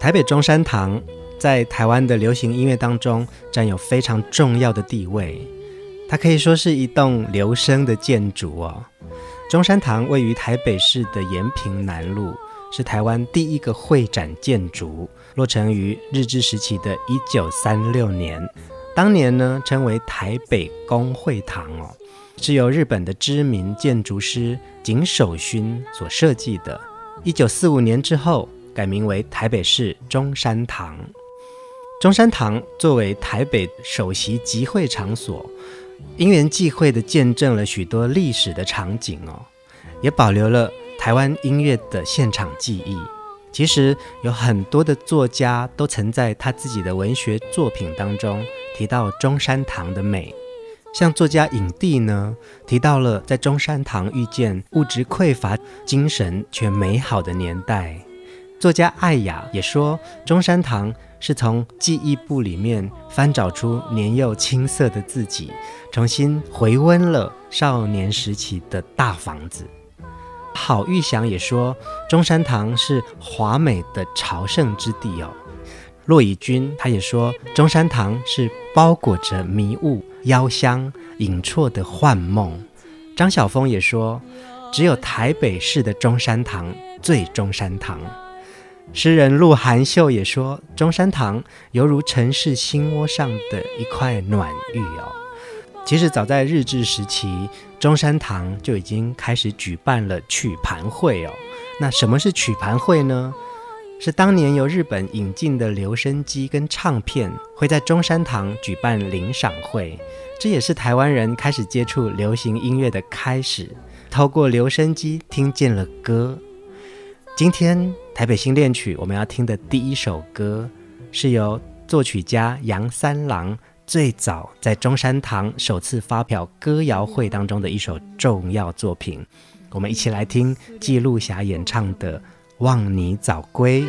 台北中山堂在台湾的流行音乐当中占有非常重要的地位，它可以说是一栋留声的建筑哦。中山堂位于台北市的延平南路，是台湾第一个会展建筑，落成于日治时期的一九三六年。当年呢，称为台北公会堂哦，是由日本的知名建筑师井守勋所设计的。一九四五年之后，改名为台北市中山堂。中山堂作为台北首席集会场所，因缘际会地见证了许多历史的场景哦，也保留了台湾音乐的现场记忆。其实有很多的作家都曾在他自己的文学作品当中提到中山堂的美。像作家影帝呢，提到了在中山堂遇见物质匮乏、精神却美好的年代。作家艾雅也说，中山堂是从记忆簿里面翻找出年幼青涩的自己，重新回温了少年时期的大房子。郝玉祥也说，中山堂是华美的朝圣之地哦。骆以军他也说，中山堂是包裹着迷雾、幽香、隐绰的幻梦。张晓风也说，只有台北市的中山堂最中山堂。诗人鹿晗秀也说，中山堂犹如城市心窝上的一块暖玉哦。其实早在日治时期，中山堂就已经开始举办了曲盘会哦。那什么是曲盘会呢？是当年由日本引进的留声机跟唱片，会在中山堂举办领赏会。这也是台湾人开始接触流行音乐的开始，透过留声机听见了歌。今天台北新恋曲，我们要听的第一首歌，是由作曲家杨三郎最早在中山堂首次发表歌谣会当中的一首重要作品。我们一起来听记录侠演唱的《望你早归》。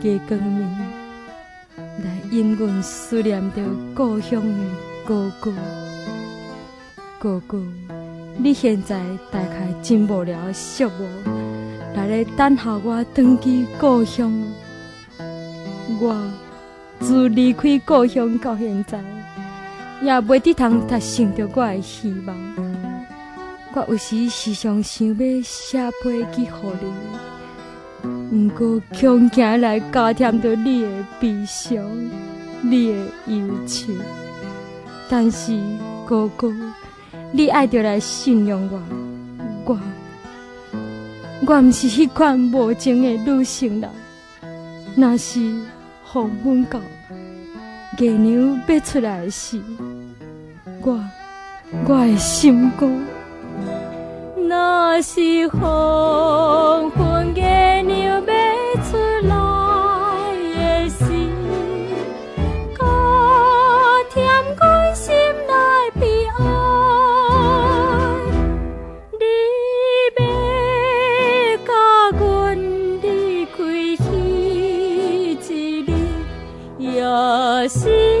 无聊的月光暝，来引阮思念着故乡的哥哥。哥哥，你现在大概真无聊寂寞，来咧等候我转去故乡。我自离开故乡到现在，也袂得通达成着我的希望。我有时时常想要写批寄予你，不过恐惊来加添着你的悲伤、你的忧愁。但是哥哥，你爱着来信任我，我我毋是迄款无情的女性啦。若是黄昏到，月娘要出来时，我我的心肝。若是黄昏心。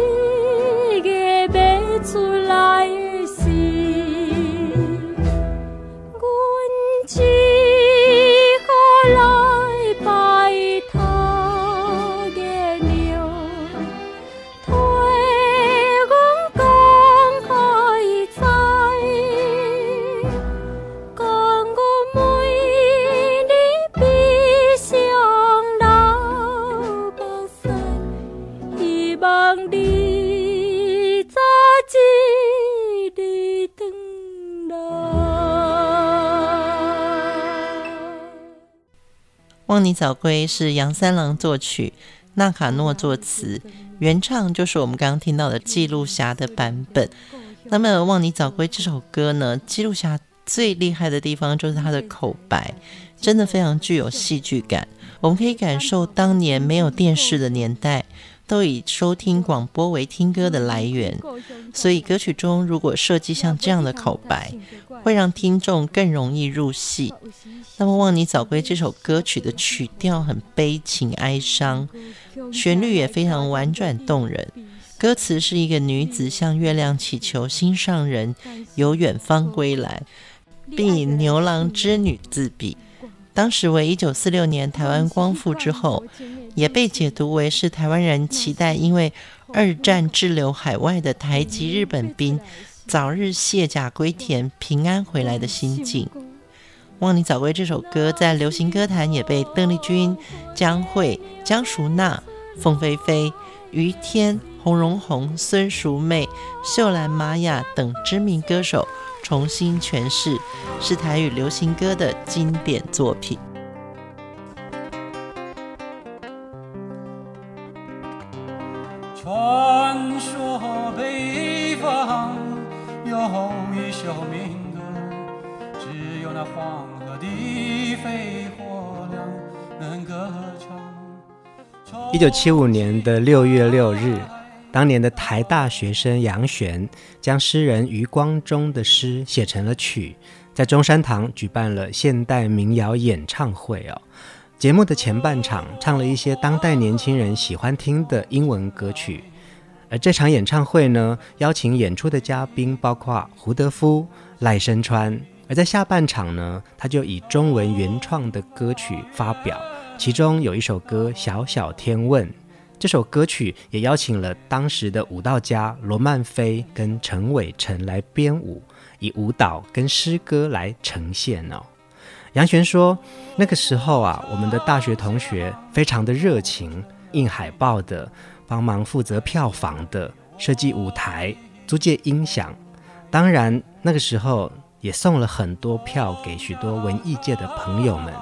早归是杨三郎作曲，纳卡诺作词，原唱就是我们刚刚听到的记录侠的版本。那么望你早归这首歌呢，记录侠最厉害的地方就是他的口白，真的非常具有戏剧感。我们可以感受当年没有电视的年代，都以收听广播为听歌的来源，所以歌曲中如果设计像这样的口白，会让听众更容易入戏。那么《望你早归》这首歌曲的曲调很悲情哀伤，旋律也非常婉转动人。歌词是一个女子向月亮祈求心上人由远方归来，并以牛郎织女自比。当时为一九四六年台湾光复之后，也被解读为是台湾人期待因为二战滞留海外的台籍日本兵早日卸甲归田、平安回来的心境。《望你早归》这首歌在流行歌坛也被邓丽君、江蕙、江淑娜、凤飞飞、于天、洪荣宏、孙淑媚、秀兰、玛雅等知名歌手重新诠释，是台语流行歌的经典作品。传说北方有一首民歌，只有那黄。一九七五年的六月六日，当年的台大学生杨旋将诗人余光中的诗写成了曲，在中山堂举办了现代民谣演唱会哦。节目的前半场唱了一些当代年轻人喜欢听的英文歌曲，而这场演唱会呢，邀请演出的嘉宾包括胡德夫、赖声川。而在下半场呢，他就以中文原创的歌曲发表，其中有一首歌《小小天问》。这首歌曲也邀请了当时的舞蹈家罗曼菲跟陈伟成来编舞，以舞蹈跟诗歌来呈现哦。杨旋说，那个时候啊，我们的大学同学非常的热情，印海报的，帮忙负责票房的，设计舞台，租借音响。当然那个时候。也送了很多票给许多文艺界的朋友们，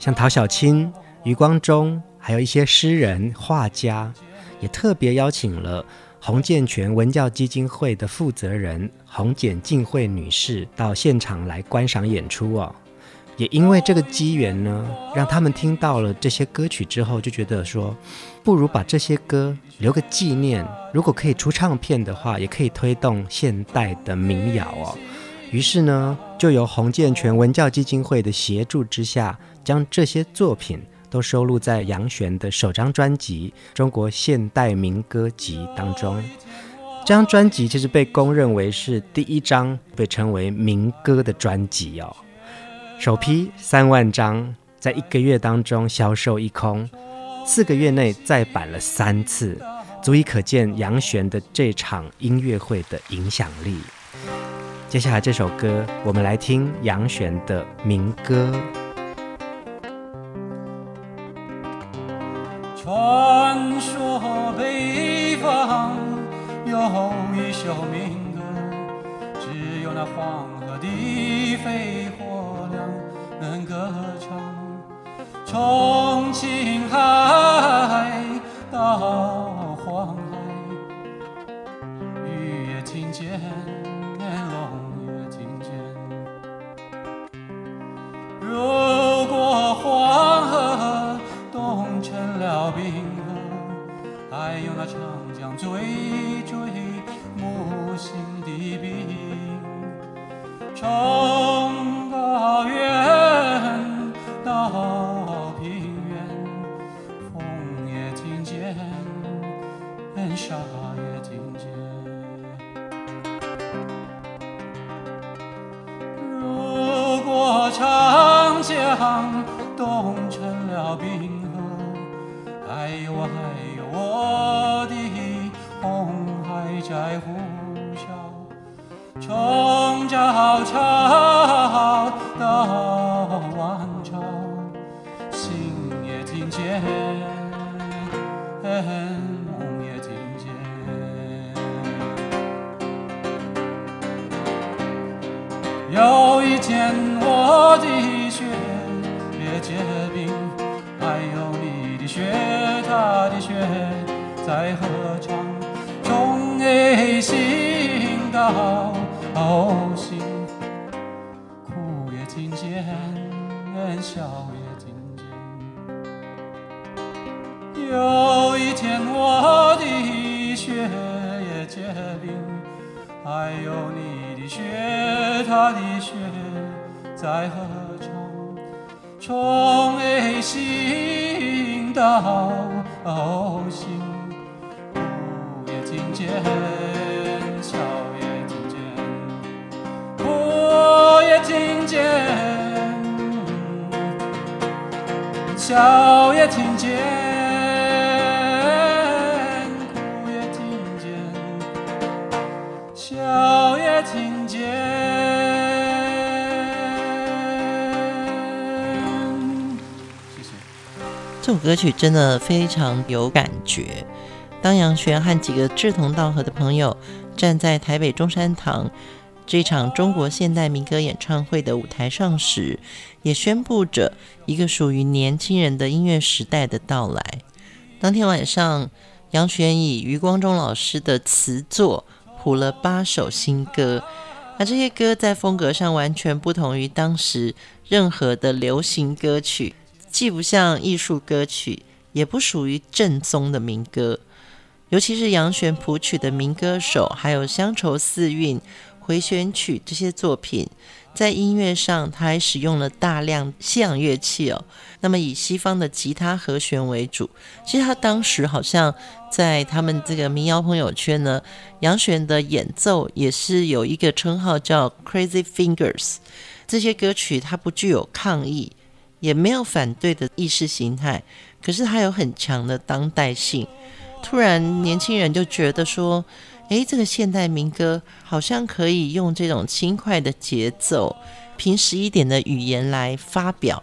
像陶小青、余光中，还有一些诗人、画家，也特别邀请了洪建全文教基金会的负责人洪简静慧女士到现场来观赏演出哦。也因为这个机缘呢，让他们听到了这些歌曲之后，就觉得说，不如把这些歌留个纪念。如果可以出唱片的话，也可以推动现代的民谣哦。于是呢，就由洪建全文教基金会的协助之下，将这些作品都收录在杨旋的首张专辑《中国现代民歌集》当中。这张专辑其实被公认为是第一张被称为民歌的专辑哦。首批三万张，在一个月当中销售一空，四个月内再版了三次，足以可见杨旋的这场音乐会的影响力。接下来这首歌，我们来听杨旋的民歌。有一首民歌，只有那黄河的飞火娘能歌唱，重庆江冻成了冰河，还有我，还有我的红海在呼啸，从早朝心到 O 心，哭也听见，笑也听见。有一天我的雪也结冰，还有你的雪，他的雪在合唱。从 A 心到心，哭也听见，笑也听见，哭也听见，笑也听见。这首歌曲真的非常有感觉。当杨旋和几个志同道合的朋友站在台北中山堂这场中国现代民歌演唱会的舞台上时，也宣布着一个属于年轻人的音乐时代的到来。当天晚上，杨旋以余光中老师的词作谱了八首新歌，而这些歌在风格上完全不同于当时任何的流行歌曲。既不像艺术歌曲，也不属于正宗的民歌。尤其是杨旋谱曲的《民歌手》，还有《乡愁四韵》、回旋曲这些作品，在音乐上，他还使用了大量西洋乐器哦。那么以西方的吉他和弦为主。其实他当时好像在他们这个民谣朋友圈呢，杨旋的演奏也是有一个称号叫 Crazy Fingers。这些歌曲它不具有抗议。也没有反对的意识形态，可是它有很强的当代性。突然，年轻人就觉得说：“诶，这个现代民歌好像可以用这种轻快的节奏、平实一点的语言来发表。”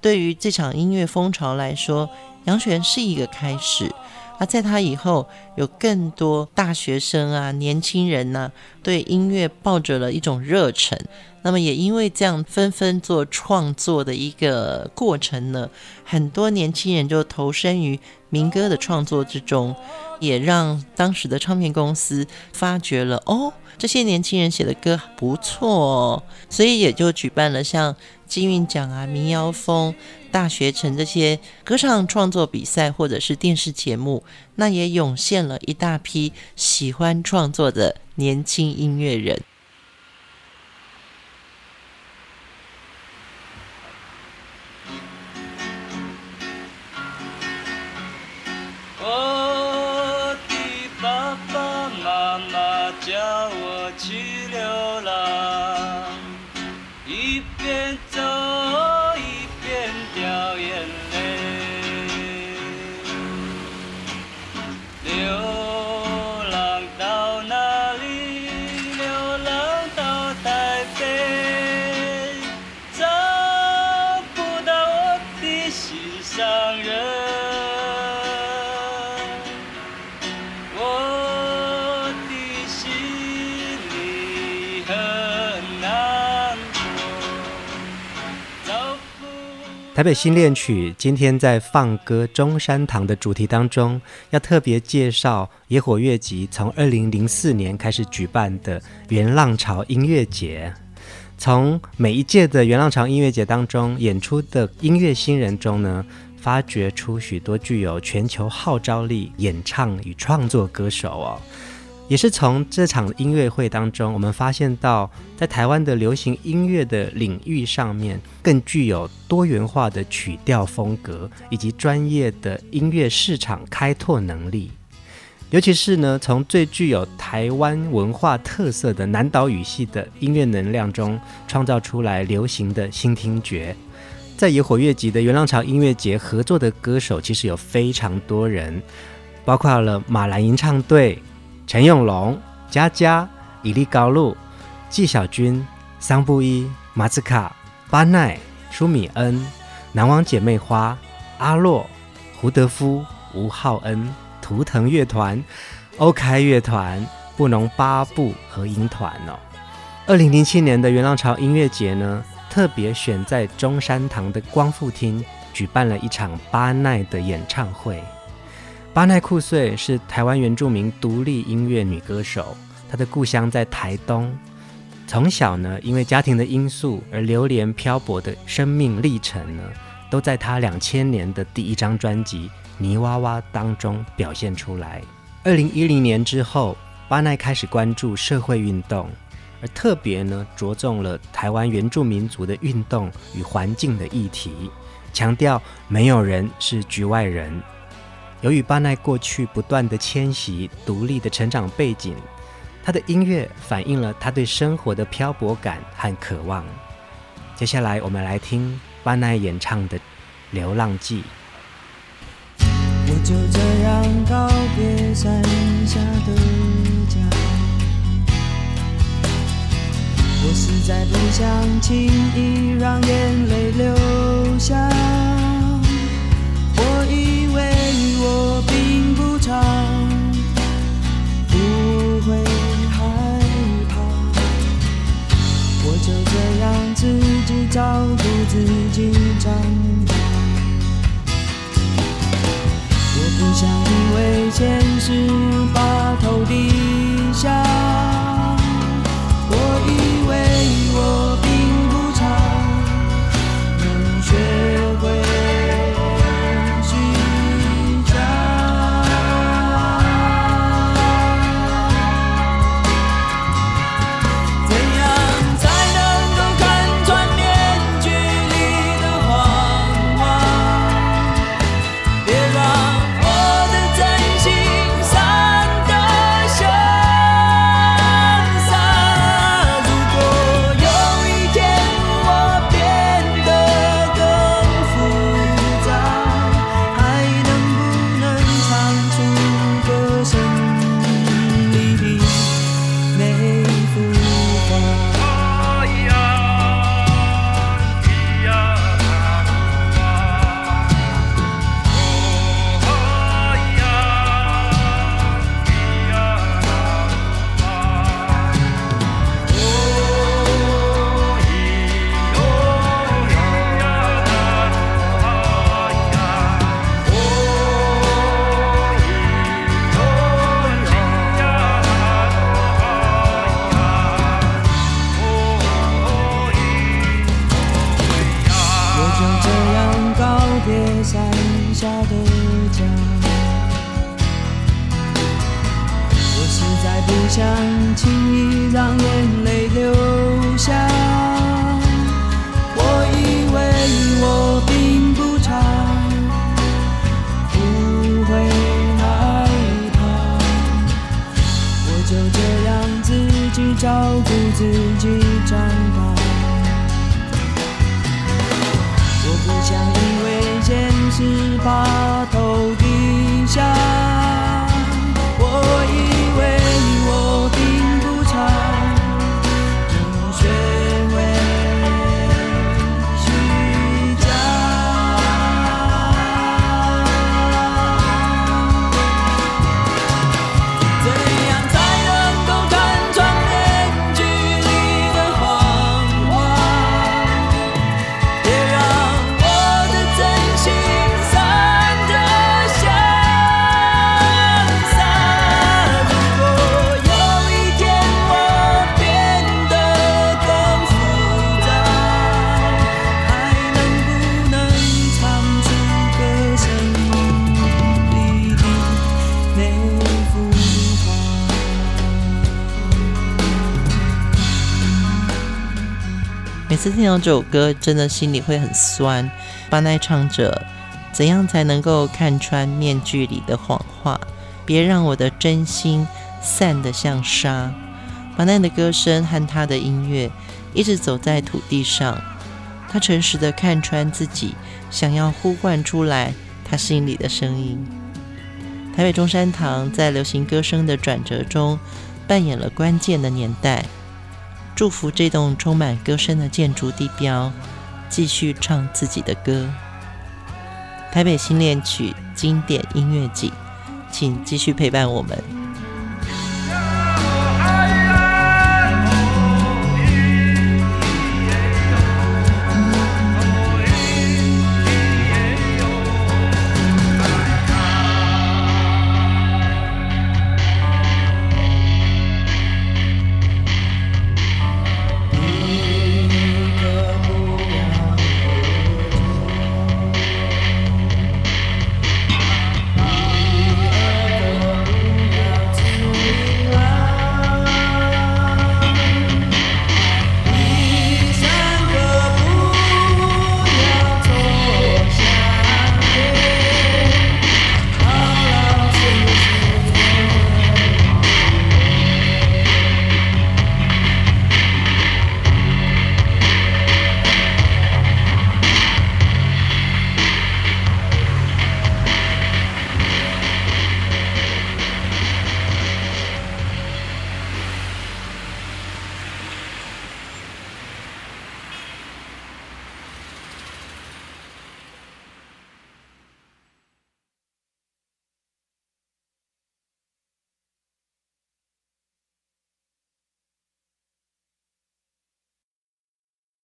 对于这场音乐风潮来说，杨旋是一个开始。而在他以后，有更多大学生啊、年轻人呐、对音乐抱着了一种热忱。那么也因为这样纷纷做创作的一个过程呢，很多年轻人就投身于民歌的创作之中，也让当时的唱片公司发觉了哦，这些年轻人写的歌不错哦，所以也就举办了像金韵奖啊、民谣风、大学城这些歌唱创作比赛或者是电视节目那也涌现了一大批喜欢创作的年轻音乐人。我的爸爸妈妈叫我去流浪。台北新恋曲今天在放歌中山堂的主题当中，要特别介绍野火乐集从二零零四年开始举办的原浪潮音乐节。从每一届的原浪潮音乐节当中演出的音乐新人中呢，发掘出许多具有全球号召力演唱与创作歌手哦。也是从这场音乐会当中，我们发现到，在台湾的流行音乐的领域上面，更具有多元化的曲调风格，以及专业的音乐市场开拓能力。尤其是呢，从最具有台湾文化特色的南岛语系的音乐能量中，创造出来流行的新听觉。在野火乐集的原浪潮音乐节合作的歌手，其实有非常多人，包括了马兰吟唱队。陈永龙、佳佳、伊利高露、纪晓君、桑布伊、马兹卡、巴奈、舒米恩、南王姐妹花、阿洛、胡德夫、吴浩恩、图腾乐团、欧开乐团、布农八部合音团哦。二零零七年的元浪潮音乐节呢，特别选在中山堂的光复厅举办了一场巴奈的演唱会。巴奈库穗是台湾原住民独立音乐女歌手，她的故乡在台东。从小呢，因为家庭的因素而流连漂泊的生命历程呢，都在她两千年的第一张专辑《泥娃娃》当中表现出来。二零一零年之后，巴奈开始关注社会运动，而特别呢，着重了台湾原住民族的运动与环境的议题，强调没有人是局外人。由于巴奈过去不断的迁徙、独立的成长背景，他的音乐反映了他对生活的漂泊感和渴望。接下来，我们来听巴奈演唱的《流浪记》。我就这样告别山下的家，我实在不想轻易让眼泪流下。我以为我并次听到这首歌，真的心里会很酸。巴奈唱着：“怎样才能够看穿面具里的谎话？别让我的真心散得像沙。”巴奈的歌声和他的音乐一直走在土地上，他诚实的看穿自己，想要呼唤出来他心里的声音。台北中山堂在流行歌声的转折中扮演了关键的年代。祝福这栋充满歌声的建筑地标，继续唱自己的歌。台北新恋曲经典音乐季，请继续陪伴我们。